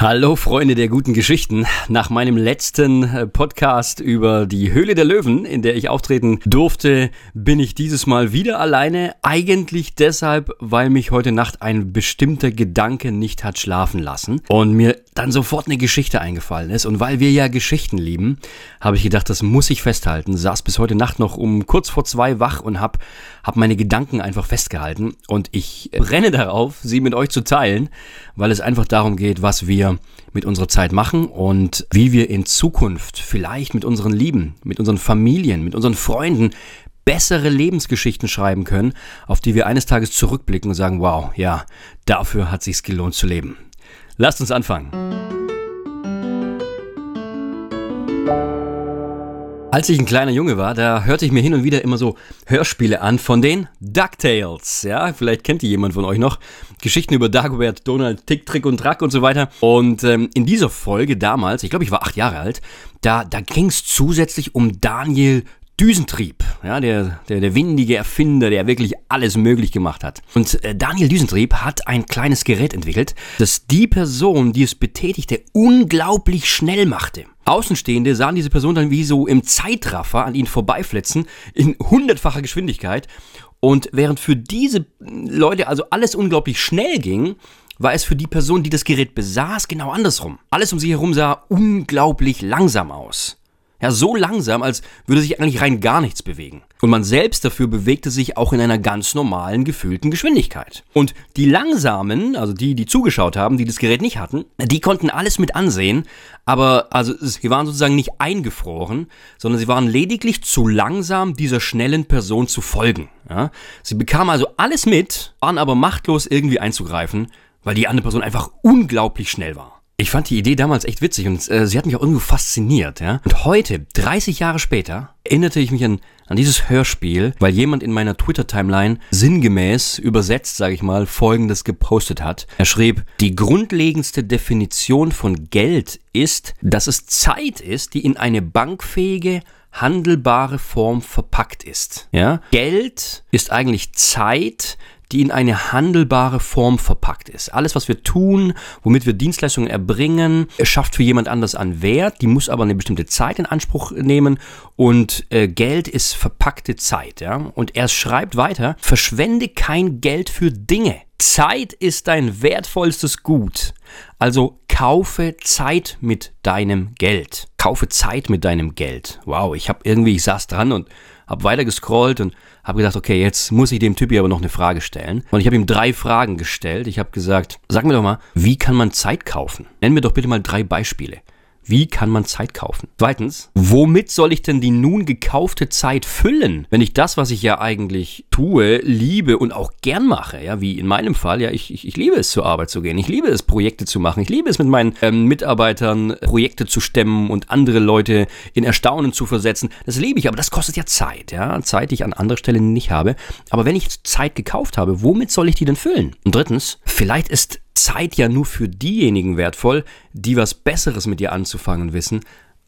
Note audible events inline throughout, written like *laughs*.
Hallo Freunde der guten Geschichten. Nach meinem letzten äh, Podcast über die Höhle der Löwen, in der ich auftreten durfte, bin ich dieses Mal wieder alleine. Eigentlich deshalb, weil mich heute Nacht ein bestimmter Gedanke nicht hat schlafen lassen und mir dann sofort eine Geschichte eingefallen ist. Und weil wir ja Geschichten lieben, habe ich gedacht, das muss ich festhalten. Saß bis heute Nacht noch um kurz vor zwei wach und habe hab meine Gedanken einfach festgehalten. Und ich brenne darauf, sie mit euch zu teilen, weil es einfach darum geht, was wir mit unserer Zeit machen und wie wir in Zukunft vielleicht mit unseren Lieben, mit unseren Familien, mit unseren Freunden bessere Lebensgeschichten schreiben können, auf die wir eines Tages zurückblicken und sagen, wow, ja, dafür hat sich's gelohnt zu leben. Lasst uns anfangen. Als ich ein kleiner Junge war, da hörte ich mir hin und wieder immer so Hörspiele an von den DuckTales. Ja, vielleicht kennt die jemand von euch noch. Geschichten über Dagobert, Donald, Tick, Trick und Track und so weiter. Und ähm, in dieser Folge damals, ich glaube, ich war acht Jahre alt, da, da ging es zusätzlich um Daniel Düsentrieb, ja, der, der, der windige Erfinder, der wirklich alles möglich gemacht hat. Und äh, Daniel Düsentrieb hat ein kleines Gerät entwickelt, das die Person, die es betätigte, unglaublich schnell machte. Außenstehende sahen diese Person dann wie so im Zeitraffer an ihnen vorbeiflitzen, in hundertfacher Geschwindigkeit. Und während für diese Leute also alles unglaublich schnell ging, war es für die Person, die das Gerät besaß, genau andersrum. Alles um sie herum sah unglaublich langsam aus. Ja, so langsam, als würde sich eigentlich rein gar nichts bewegen. Und man selbst dafür bewegte sich auch in einer ganz normalen, gefühlten Geschwindigkeit. Und die Langsamen, also die, die zugeschaut haben, die das Gerät nicht hatten, die konnten alles mit ansehen, aber also sie waren sozusagen nicht eingefroren, sondern sie waren lediglich zu langsam, dieser schnellen Person zu folgen. Ja? Sie bekamen also alles mit, waren aber machtlos irgendwie einzugreifen, weil die andere Person einfach unglaublich schnell war. Ich fand die Idee damals echt witzig und äh, sie hat mich auch irgendwo fasziniert, ja. Und heute, 30 Jahre später, erinnerte ich mich an, an dieses Hörspiel, weil jemand in meiner Twitter-Timeline sinngemäß übersetzt, sage ich mal, folgendes gepostet hat. Er schrieb, die grundlegendste Definition von Geld ist, dass es Zeit ist, die in eine bankfähige, handelbare Form verpackt ist. Ja? Geld ist eigentlich Zeit, die in eine handelbare Form verpackt ist. Alles, was wir tun, womit wir Dienstleistungen erbringen, schafft für jemand anders an Wert, die muss aber eine bestimmte Zeit in Anspruch nehmen und äh, Geld ist verpackte Zeit. Ja? Und er schreibt weiter, verschwende kein Geld für Dinge. Zeit ist dein wertvollstes Gut. Also kaufe Zeit mit deinem Geld. Kaufe Zeit mit deinem Geld. Wow, ich habe irgendwie, ich saß dran und habe weiter gescrollt und habe gedacht, okay, jetzt muss ich dem Typ hier aber noch eine Frage stellen. Und ich habe ihm drei Fragen gestellt. Ich habe gesagt, sag mir doch mal, wie kann man Zeit kaufen? Nenn mir doch bitte mal drei Beispiele. Wie kann man Zeit kaufen? Zweitens, womit soll ich denn die nun gekaufte Zeit füllen, wenn ich das, was ich ja eigentlich tue, liebe und auch gern mache? Ja, wie in meinem Fall, ja, ich, ich, ich liebe es zur Arbeit zu gehen, ich liebe es Projekte zu machen, ich liebe es mit meinen ähm, Mitarbeitern Projekte zu stemmen und andere Leute in Erstaunen zu versetzen. Das liebe ich, aber das kostet ja Zeit, ja, Zeit, die ich an anderer Stelle nicht habe. Aber wenn ich Zeit gekauft habe, womit soll ich die denn füllen? Und drittens, vielleicht ist Zeit ja nur für diejenigen wertvoll, die was Besseres mit ihr anzufangen wissen,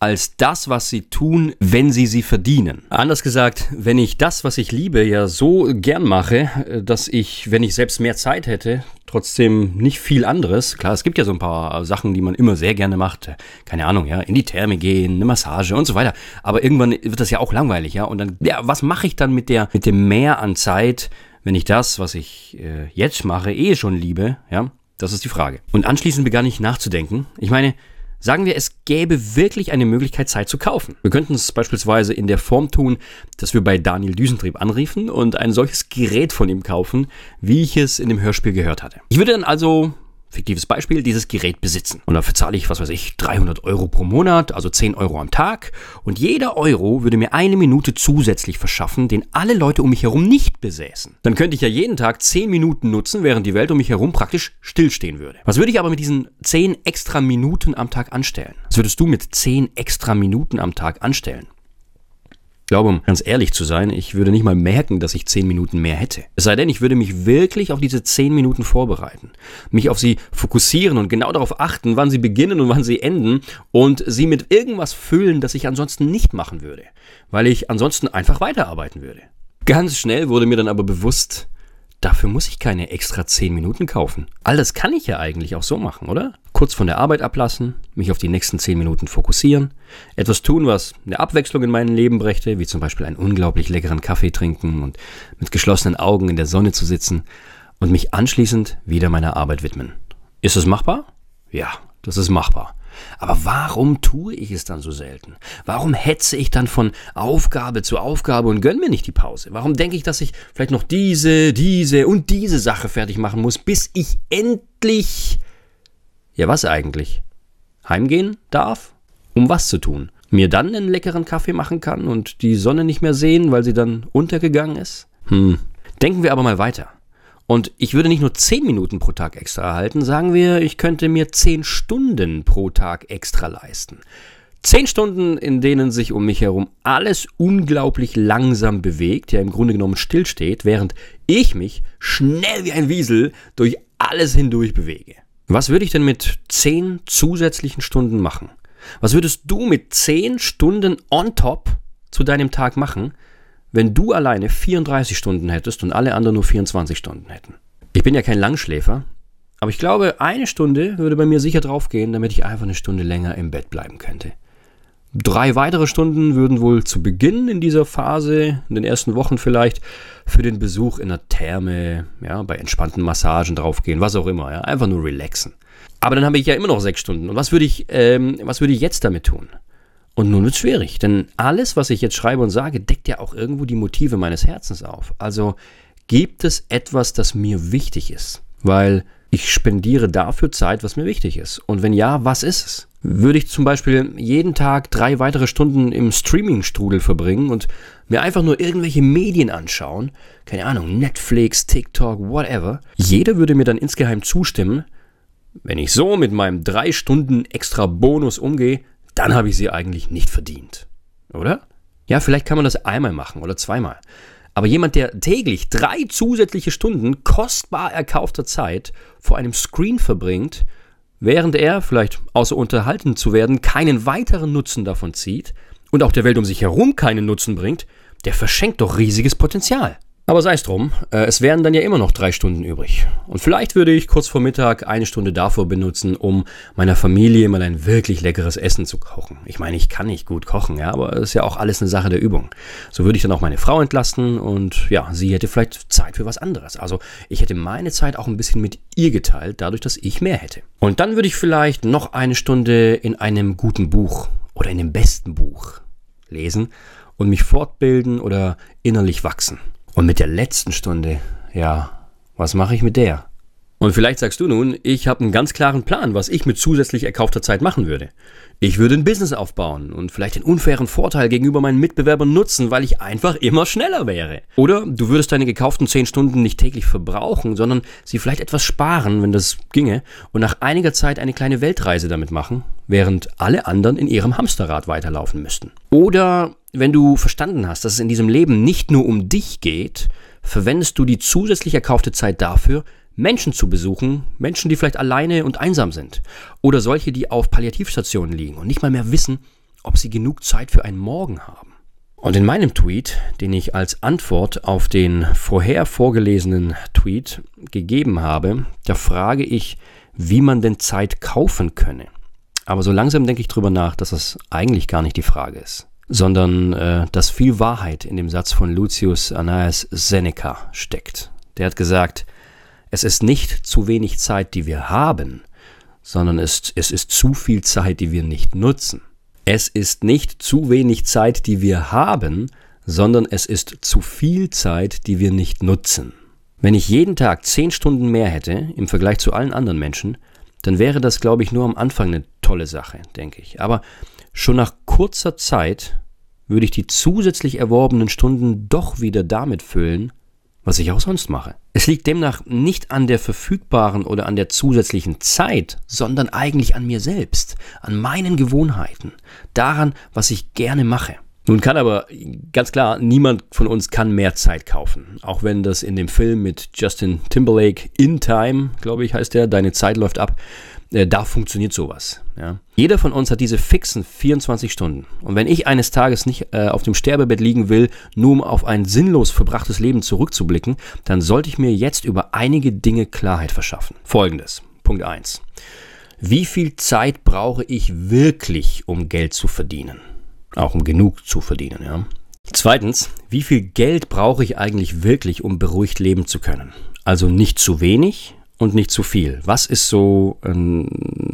als das, was sie tun, wenn sie sie verdienen. Anders gesagt, wenn ich das, was ich liebe, ja so gern mache, äh, dass ich, wenn ich selbst mehr Zeit hätte, trotzdem nicht viel anderes. Klar, es gibt ja so ein paar Sachen, die man immer sehr gerne macht. Keine Ahnung, ja, in die Therme gehen, eine Massage und so weiter. Aber irgendwann wird das ja auch langweilig, ja. Und dann, ja, was mache ich dann mit der, mit dem Mehr an Zeit, wenn ich das, was ich äh, jetzt mache, eh schon liebe, ja? Das ist die Frage. Und anschließend begann ich nachzudenken. Ich meine, sagen wir, es gäbe wirklich eine Möglichkeit, Zeit zu kaufen. Wir könnten es beispielsweise in der Form tun, dass wir bei Daniel Düsentrieb anriefen und ein solches Gerät von ihm kaufen, wie ich es in dem Hörspiel gehört hatte. Ich würde dann also fiktives Beispiel, dieses Gerät besitzen. Und dafür zahle ich, was weiß ich, 300 Euro pro Monat, also 10 Euro am Tag. Und jeder Euro würde mir eine Minute zusätzlich verschaffen, den alle Leute um mich herum nicht besäßen. Dann könnte ich ja jeden Tag 10 Minuten nutzen, während die Welt um mich herum praktisch stillstehen würde. Was würde ich aber mit diesen 10 extra Minuten am Tag anstellen? Was würdest du mit 10 extra Minuten am Tag anstellen? glaube, um ganz ehrlich zu sein, ich würde nicht mal merken, dass ich zehn Minuten mehr hätte. Es sei denn, ich würde mich wirklich auf diese zehn Minuten vorbereiten, mich auf sie fokussieren und genau darauf achten, wann sie beginnen und wann sie enden und sie mit irgendwas füllen, das ich ansonsten nicht machen würde, weil ich ansonsten einfach weiterarbeiten würde. Ganz schnell wurde mir dann aber bewusst, dafür muss ich keine extra 10 Minuten kaufen. All das kann ich ja eigentlich auch so machen, oder? Kurz von der Arbeit ablassen, mich auf die nächsten 10 Minuten fokussieren, etwas tun, was eine Abwechslung in mein Leben brächte, wie zum Beispiel einen unglaublich leckeren Kaffee trinken und mit geschlossenen Augen in der Sonne zu sitzen und mich anschließend wieder meiner Arbeit widmen. Ist es machbar? Ja, das ist machbar. Aber warum tue ich es dann so selten? Warum hetze ich dann von Aufgabe zu Aufgabe und gönne mir nicht die Pause? Warum denke ich, dass ich vielleicht noch diese, diese und diese Sache fertig machen muss, bis ich endlich. Ja, was eigentlich? Heimgehen darf? Um was zu tun? Mir dann einen leckeren Kaffee machen kann und die Sonne nicht mehr sehen, weil sie dann untergegangen ist? Hm. Denken wir aber mal weiter. Und ich würde nicht nur 10 Minuten pro Tag extra erhalten, sagen wir, ich könnte mir 10 Stunden pro Tag extra leisten. 10 Stunden, in denen sich um mich herum alles unglaublich langsam bewegt, ja im Grunde genommen stillsteht, während ich mich schnell wie ein Wiesel durch alles hindurch bewege. Was würde ich denn mit 10 zusätzlichen Stunden machen? Was würdest du mit 10 Stunden on top zu deinem Tag machen, wenn du alleine 34 Stunden hättest und alle anderen nur 24 Stunden hätten. Ich bin ja kein Langschläfer, aber ich glaube, eine Stunde würde bei mir sicher draufgehen, damit ich einfach eine Stunde länger im Bett bleiben könnte. Drei weitere Stunden würden wohl zu Beginn in dieser Phase, in den ersten Wochen vielleicht, für den Besuch in der Therme, ja, bei entspannten Massagen draufgehen, was auch immer, ja, einfach nur relaxen. Aber dann habe ich ja immer noch sechs Stunden. Und was würde ich, ähm, was würde ich jetzt damit tun? Und nun wird es schwierig, denn alles, was ich jetzt schreibe und sage, deckt ja auch irgendwo die Motive meines Herzens auf. Also gibt es etwas, das mir wichtig ist, weil ich spendiere dafür Zeit, was mir wichtig ist. Und wenn ja, was ist es? Würde ich zum Beispiel jeden Tag drei weitere Stunden im Streaming-Strudel verbringen und mir einfach nur irgendwelche Medien anschauen, keine Ahnung, Netflix, TikTok, whatever, jeder würde mir dann insgeheim zustimmen, wenn ich so mit meinem drei Stunden extra Bonus umgehe, dann habe ich sie eigentlich nicht verdient. Oder? Ja, vielleicht kann man das einmal machen oder zweimal. Aber jemand, der täglich drei zusätzliche Stunden kostbar erkaufter Zeit vor einem Screen verbringt, während er, vielleicht außer unterhalten zu werden, keinen weiteren Nutzen davon zieht und auch der Welt um sich herum keinen Nutzen bringt, der verschenkt doch riesiges Potenzial. Aber sei es drum, äh, es wären dann ja immer noch drei Stunden übrig. Und vielleicht würde ich kurz vor Mittag eine Stunde davor benutzen, um meiner Familie mal ein wirklich leckeres Essen zu kochen. Ich meine, ich kann nicht gut kochen, ja, aber es ist ja auch alles eine Sache der Übung. So würde ich dann auch meine Frau entlasten und ja, sie hätte vielleicht Zeit für was anderes. Also ich hätte meine Zeit auch ein bisschen mit ihr geteilt, dadurch, dass ich mehr hätte. Und dann würde ich vielleicht noch eine Stunde in einem guten Buch oder in dem besten Buch lesen und mich fortbilden oder innerlich wachsen. Und mit der letzten Stunde, ja, was mache ich mit der? Und vielleicht sagst du nun, ich habe einen ganz klaren Plan, was ich mit zusätzlich erkaufter Zeit machen würde. Ich würde ein Business aufbauen und vielleicht den unfairen Vorteil gegenüber meinen Mitbewerbern nutzen, weil ich einfach immer schneller wäre. Oder du würdest deine gekauften 10 Stunden nicht täglich verbrauchen, sondern sie vielleicht etwas sparen, wenn das ginge, und nach einiger Zeit eine kleine Weltreise damit machen, während alle anderen in ihrem Hamsterrad weiterlaufen müssten. Oder wenn du verstanden hast, dass es in diesem Leben nicht nur um dich geht, verwendest du die zusätzlich erkaufte Zeit dafür, Menschen zu besuchen, Menschen, die vielleicht alleine und einsam sind oder solche, die auf Palliativstationen liegen und nicht mal mehr wissen, ob sie genug Zeit für einen Morgen haben. Und in meinem Tweet, den ich als Antwort auf den vorher vorgelesenen Tweet gegeben habe, da frage ich, wie man denn Zeit kaufen könne. Aber so langsam denke ich drüber nach, dass das eigentlich gar nicht die Frage ist, sondern äh, dass viel Wahrheit in dem Satz von Lucius Annaeus Seneca steckt. Der hat gesagt, es ist nicht zu wenig Zeit, die wir haben, sondern es, es ist zu viel Zeit, die wir nicht nutzen. Es ist nicht zu wenig Zeit, die wir haben, sondern es ist zu viel Zeit, die wir nicht nutzen. Wenn ich jeden Tag zehn Stunden mehr hätte im Vergleich zu allen anderen Menschen, dann wäre das, glaube ich, nur am Anfang eine tolle Sache, denke ich. Aber schon nach kurzer Zeit würde ich die zusätzlich erworbenen Stunden doch wieder damit füllen, was ich auch sonst mache. Es liegt demnach nicht an der verfügbaren oder an der zusätzlichen Zeit, sondern eigentlich an mir selbst, an meinen Gewohnheiten, daran, was ich gerne mache. Nun kann aber ganz klar, niemand von uns kann mehr Zeit kaufen. Auch wenn das in dem Film mit Justin Timberlake In Time, glaube ich, heißt der, deine Zeit läuft ab, äh, da funktioniert sowas. Ja. Jeder von uns hat diese fixen 24 Stunden. Und wenn ich eines Tages nicht äh, auf dem Sterbebett liegen will, nur um auf ein sinnlos verbrachtes Leben zurückzublicken, dann sollte ich mir jetzt über einige Dinge Klarheit verschaffen. Folgendes. Punkt 1. Wie viel Zeit brauche ich wirklich, um Geld zu verdienen? Auch um genug zu verdienen, ja. Zweitens, wie viel Geld brauche ich eigentlich wirklich, um beruhigt leben zu können? Also nicht zu wenig und nicht zu viel. Was ist so, ähm,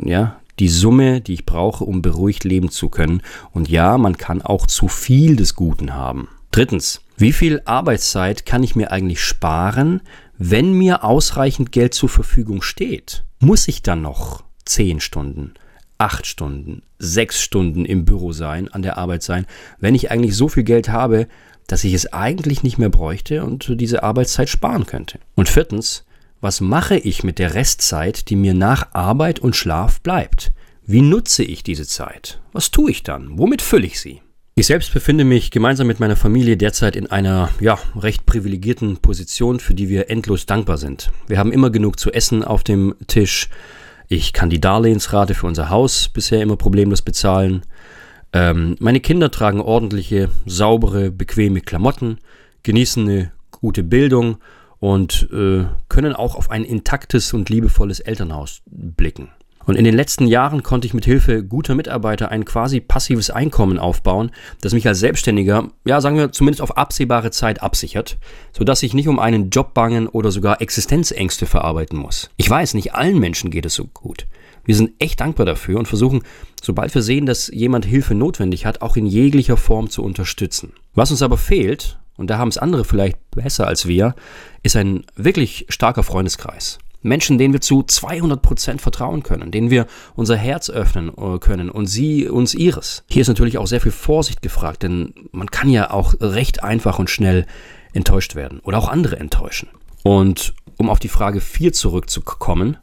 ja, die Summe, die ich brauche, um beruhigt leben zu können? Und ja, man kann auch zu viel des Guten haben. Drittens, wie viel Arbeitszeit kann ich mir eigentlich sparen, wenn mir ausreichend Geld zur Verfügung steht? Muss ich dann noch zehn Stunden, acht Stunden, sechs Stunden im Büro sein, an der Arbeit sein, wenn ich eigentlich so viel Geld habe, dass ich es eigentlich nicht mehr bräuchte und diese Arbeitszeit sparen könnte. Und viertens, was mache ich mit der Restzeit, die mir nach Arbeit und Schlaf bleibt? Wie nutze ich diese Zeit? Was tue ich dann? Womit fülle ich sie? Ich selbst befinde mich gemeinsam mit meiner Familie derzeit in einer, ja, recht privilegierten Position, für die wir endlos dankbar sind. Wir haben immer genug zu essen auf dem Tisch. Ich kann die Darlehensrate für unser Haus bisher immer problemlos bezahlen. Ähm, meine Kinder tragen ordentliche, saubere, bequeme Klamotten, genießen eine gute Bildung und äh, können auch auf ein intaktes und liebevolles Elternhaus blicken. Und in den letzten Jahren konnte ich mit Hilfe guter Mitarbeiter ein quasi passives Einkommen aufbauen, das mich als Selbstständiger, ja, sagen wir zumindest auf absehbare Zeit absichert, sodass ich nicht um einen Job bangen oder sogar Existenzängste verarbeiten muss. Ich weiß, nicht allen Menschen geht es so gut. Wir sind echt dankbar dafür und versuchen, sobald wir sehen, dass jemand Hilfe notwendig hat, auch in jeglicher Form zu unterstützen. Was uns aber fehlt, und da haben es andere vielleicht besser als wir, ist ein wirklich starker Freundeskreis. Menschen, denen wir zu 200 Prozent vertrauen können, denen wir unser Herz öffnen äh, können und sie uns ihres. Hier ist natürlich auch sehr viel Vorsicht gefragt, denn man kann ja auch recht einfach und schnell enttäuscht werden oder auch andere enttäuschen. Und um auf die Frage 4 zurückzukommen,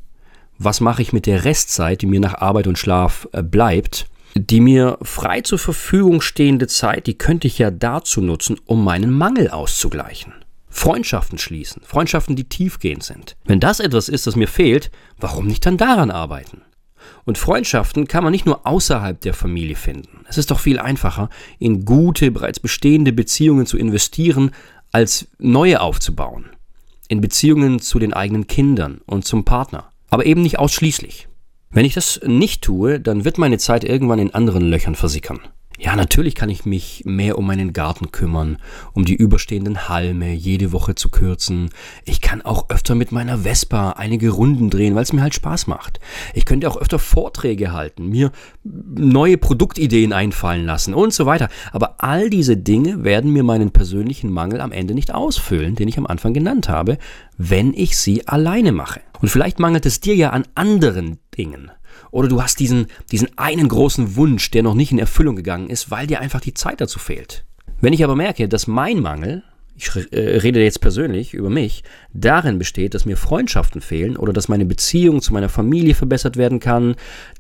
was mache ich mit der Restzeit, die mir nach Arbeit und Schlaf äh, bleibt, die mir frei zur Verfügung stehende Zeit, die könnte ich ja dazu nutzen, um meinen Mangel auszugleichen. Freundschaften schließen, Freundschaften, die tiefgehend sind. Wenn das etwas ist, das mir fehlt, warum nicht dann daran arbeiten? Und Freundschaften kann man nicht nur außerhalb der Familie finden. Es ist doch viel einfacher, in gute, bereits bestehende Beziehungen zu investieren, als neue aufzubauen. In Beziehungen zu den eigenen Kindern und zum Partner. Aber eben nicht ausschließlich. Wenn ich das nicht tue, dann wird meine Zeit irgendwann in anderen Löchern versickern. Ja, natürlich kann ich mich mehr um meinen Garten kümmern, um die überstehenden Halme jede Woche zu kürzen. Ich kann auch öfter mit meiner Vespa einige Runden drehen, weil es mir halt Spaß macht. Ich könnte auch öfter Vorträge halten, mir neue Produktideen einfallen lassen und so weiter. Aber all diese Dinge werden mir meinen persönlichen Mangel am Ende nicht ausfüllen, den ich am Anfang genannt habe, wenn ich sie alleine mache. Und vielleicht mangelt es dir ja an anderen Dingen. Oder du hast diesen, diesen einen großen Wunsch, der noch nicht in Erfüllung gegangen ist, weil dir einfach die Zeit dazu fehlt. Wenn ich aber merke, dass mein Mangel, ich äh, rede jetzt persönlich über mich, darin besteht, dass mir Freundschaften fehlen oder dass meine Beziehung zu meiner Familie verbessert werden kann,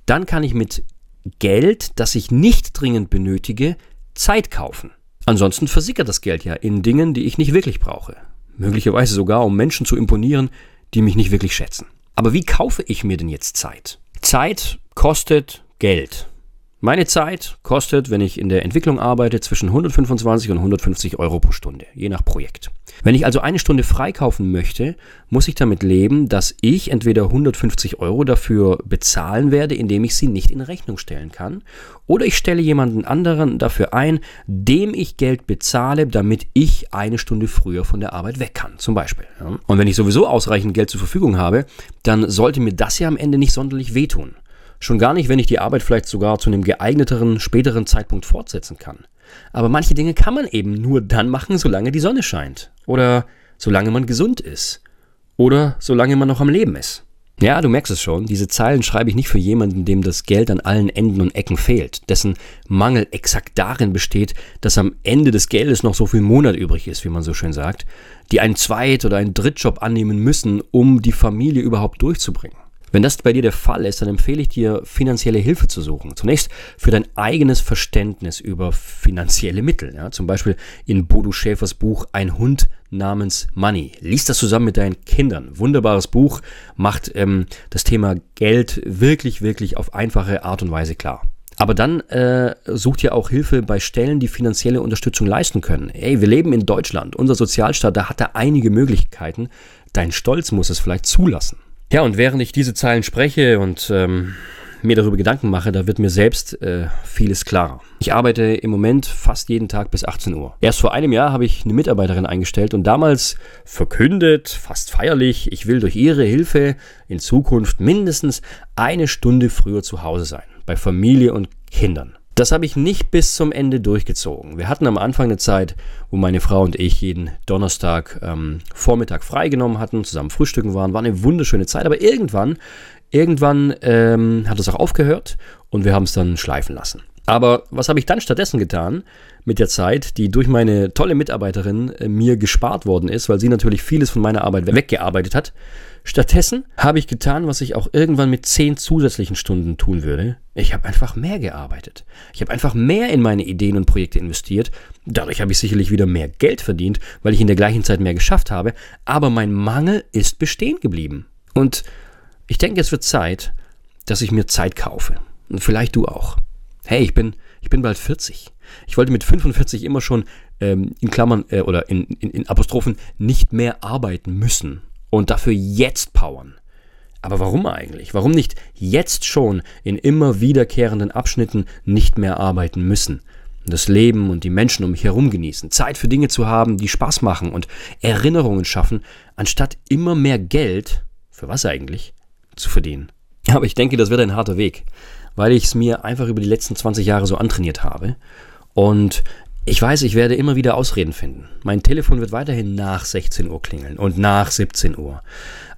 dann kann ich mit Geld, das ich nicht dringend benötige, Zeit kaufen. Ansonsten versickert das Geld ja in Dingen, die ich nicht wirklich brauche. Möglicherweise sogar, um Menschen zu imponieren, die mich nicht wirklich schätzen. Aber wie kaufe ich mir denn jetzt Zeit? Zeit kostet Geld. Meine Zeit kostet, wenn ich in der Entwicklung arbeite, zwischen 125 und 150 Euro pro Stunde, je nach Projekt. Wenn ich also eine Stunde freikaufen möchte, muss ich damit leben, dass ich entweder 150 Euro dafür bezahlen werde, indem ich sie nicht in Rechnung stellen kann, oder ich stelle jemanden anderen dafür ein, dem ich Geld bezahle, damit ich eine Stunde früher von der Arbeit weg kann, zum Beispiel. Und wenn ich sowieso ausreichend Geld zur Verfügung habe, dann sollte mir das ja am Ende nicht sonderlich wehtun. Schon gar nicht, wenn ich die Arbeit vielleicht sogar zu einem geeigneteren, späteren Zeitpunkt fortsetzen kann. Aber manche Dinge kann man eben nur dann machen, solange die Sonne scheint. Oder solange man gesund ist. Oder solange man noch am Leben ist. Ja, du merkst es schon, diese Zeilen schreibe ich nicht für jemanden, dem das Geld an allen Enden und Ecken fehlt, dessen Mangel exakt darin besteht, dass am Ende des Geldes noch so viel Monat übrig ist, wie man so schön sagt, die einen Zweit- oder einen Drittjob annehmen müssen, um die Familie überhaupt durchzubringen. Wenn das bei dir der Fall ist, dann empfehle ich dir, finanzielle Hilfe zu suchen. Zunächst für dein eigenes Verständnis über finanzielle Mittel. Ja? Zum Beispiel in Bodo Schäfers Buch Ein Hund namens Money. Lies das zusammen mit deinen Kindern. Wunderbares Buch, macht ähm, das Thema Geld wirklich, wirklich auf einfache Art und Weise klar. Aber dann äh, sucht ihr auch Hilfe bei Stellen, die finanzielle Unterstützung leisten können. Ey, wir leben in Deutschland, unser Sozialstaat, da hat er einige Möglichkeiten. Dein Stolz muss es vielleicht zulassen. Ja, und während ich diese Zeilen spreche und ähm, mir darüber Gedanken mache, da wird mir selbst äh, vieles klarer. Ich arbeite im Moment fast jeden Tag bis 18 Uhr. Erst vor einem Jahr habe ich eine Mitarbeiterin eingestellt und damals verkündet, fast feierlich, ich will durch ihre Hilfe in Zukunft mindestens eine Stunde früher zu Hause sein, bei Familie und Kindern. Das habe ich nicht bis zum Ende durchgezogen. Wir hatten am Anfang eine Zeit, wo meine Frau und ich jeden Donnerstag ähm, Vormittag freigenommen hatten, zusammen frühstücken waren. War eine wunderschöne Zeit. Aber irgendwann, irgendwann ähm, hat es auch aufgehört und wir haben es dann schleifen lassen. Aber was habe ich dann stattdessen getan mit der Zeit, die durch meine tolle Mitarbeiterin äh, mir gespart worden ist, weil sie natürlich vieles von meiner Arbeit weggearbeitet hat? Stattdessen habe ich getan, was ich auch irgendwann mit zehn zusätzlichen Stunden tun würde. Ich habe einfach mehr gearbeitet. Ich habe einfach mehr in meine Ideen und Projekte investiert. Dadurch habe ich sicherlich wieder mehr Geld verdient, weil ich in der gleichen Zeit mehr geschafft habe. Aber mein Mangel ist bestehen geblieben. Und ich denke, es wird Zeit, dass ich mir Zeit kaufe. Und vielleicht du auch. Hey, ich bin, ich bin bald 40. Ich wollte mit 45 immer schon ähm, in Klammern äh, oder in, in, in Apostrophen nicht mehr arbeiten müssen und dafür jetzt powern. Aber warum eigentlich? Warum nicht jetzt schon in immer wiederkehrenden Abschnitten nicht mehr arbeiten müssen? Das Leben und die Menschen um mich herum genießen, Zeit für Dinge zu haben, die Spaß machen und Erinnerungen schaffen, anstatt immer mehr Geld, für was eigentlich, zu verdienen. *laughs* Aber ich denke, das wird ein harter Weg, weil ich es mir einfach über die letzten 20 Jahre so antrainiert habe. Und ich weiß, ich werde immer wieder Ausreden finden. Mein Telefon wird weiterhin nach 16 Uhr klingeln und nach 17 Uhr.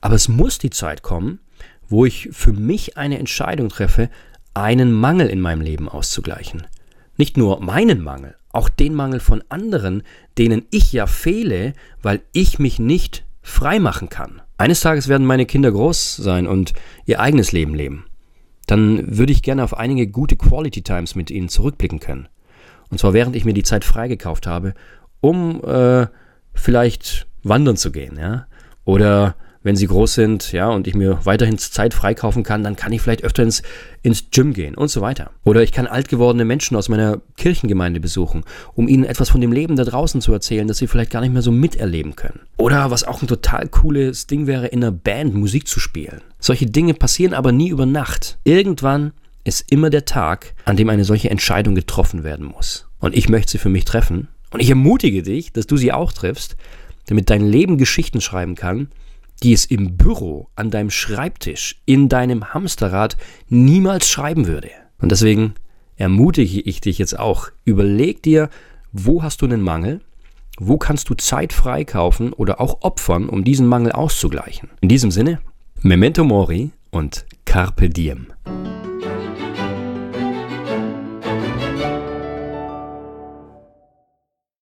Aber es muss die Zeit kommen, wo ich für mich eine Entscheidung treffe, einen Mangel in meinem Leben auszugleichen. Nicht nur meinen Mangel, auch den Mangel von anderen, denen ich ja fehle, weil ich mich nicht frei machen kann. Eines Tages werden meine Kinder groß sein und ihr eigenes Leben leben. Dann würde ich gerne auf einige gute Quality Times mit ihnen zurückblicken können. Und zwar während ich mir die Zeit freigekauft habe, um äh, vielleicht wandern zu gehen, ja. Oder wenn sie groß sind, ja, und ich mir weiterhin Zeit freikaufen kann, dann kann ich vielleicht öfter ins, ins Gym gehen und so weiter. Oder ich kann alt gewordene Menschen aus meiner Kirchengemeinde besuchen, um ihnen etwas von dem Leben da draußen zu erzählen, das sie vielleicht gar nicht mehr so miterleben können. Oder was auch ein total cooles Ding wäre, in einer Band Musik zu spielen. Solche Dinge passieren aber nie über Nacht. Irgendwann ist immer der Tag, an dem eine solche Entscheidung getroffen werden muss. Und ich möchte sie für mich treffen. Und ich ermutige dich, dass du sie auch triffst, damit dein Leben Geschichten schreiben kann, die es im Büro, an deinem Schreibtisch, in deinem Hamsterrad niemals schreiben würde. Und deswegen ermutige ich dich jetzt auch. Überleg dir, wo hast du einen Mangel? Wo kannst du Zeit freikaufen oder auch opfern, um diesen Mangel auszugleichen? In diesem Sinne, Memento Mori und Carpe Diem.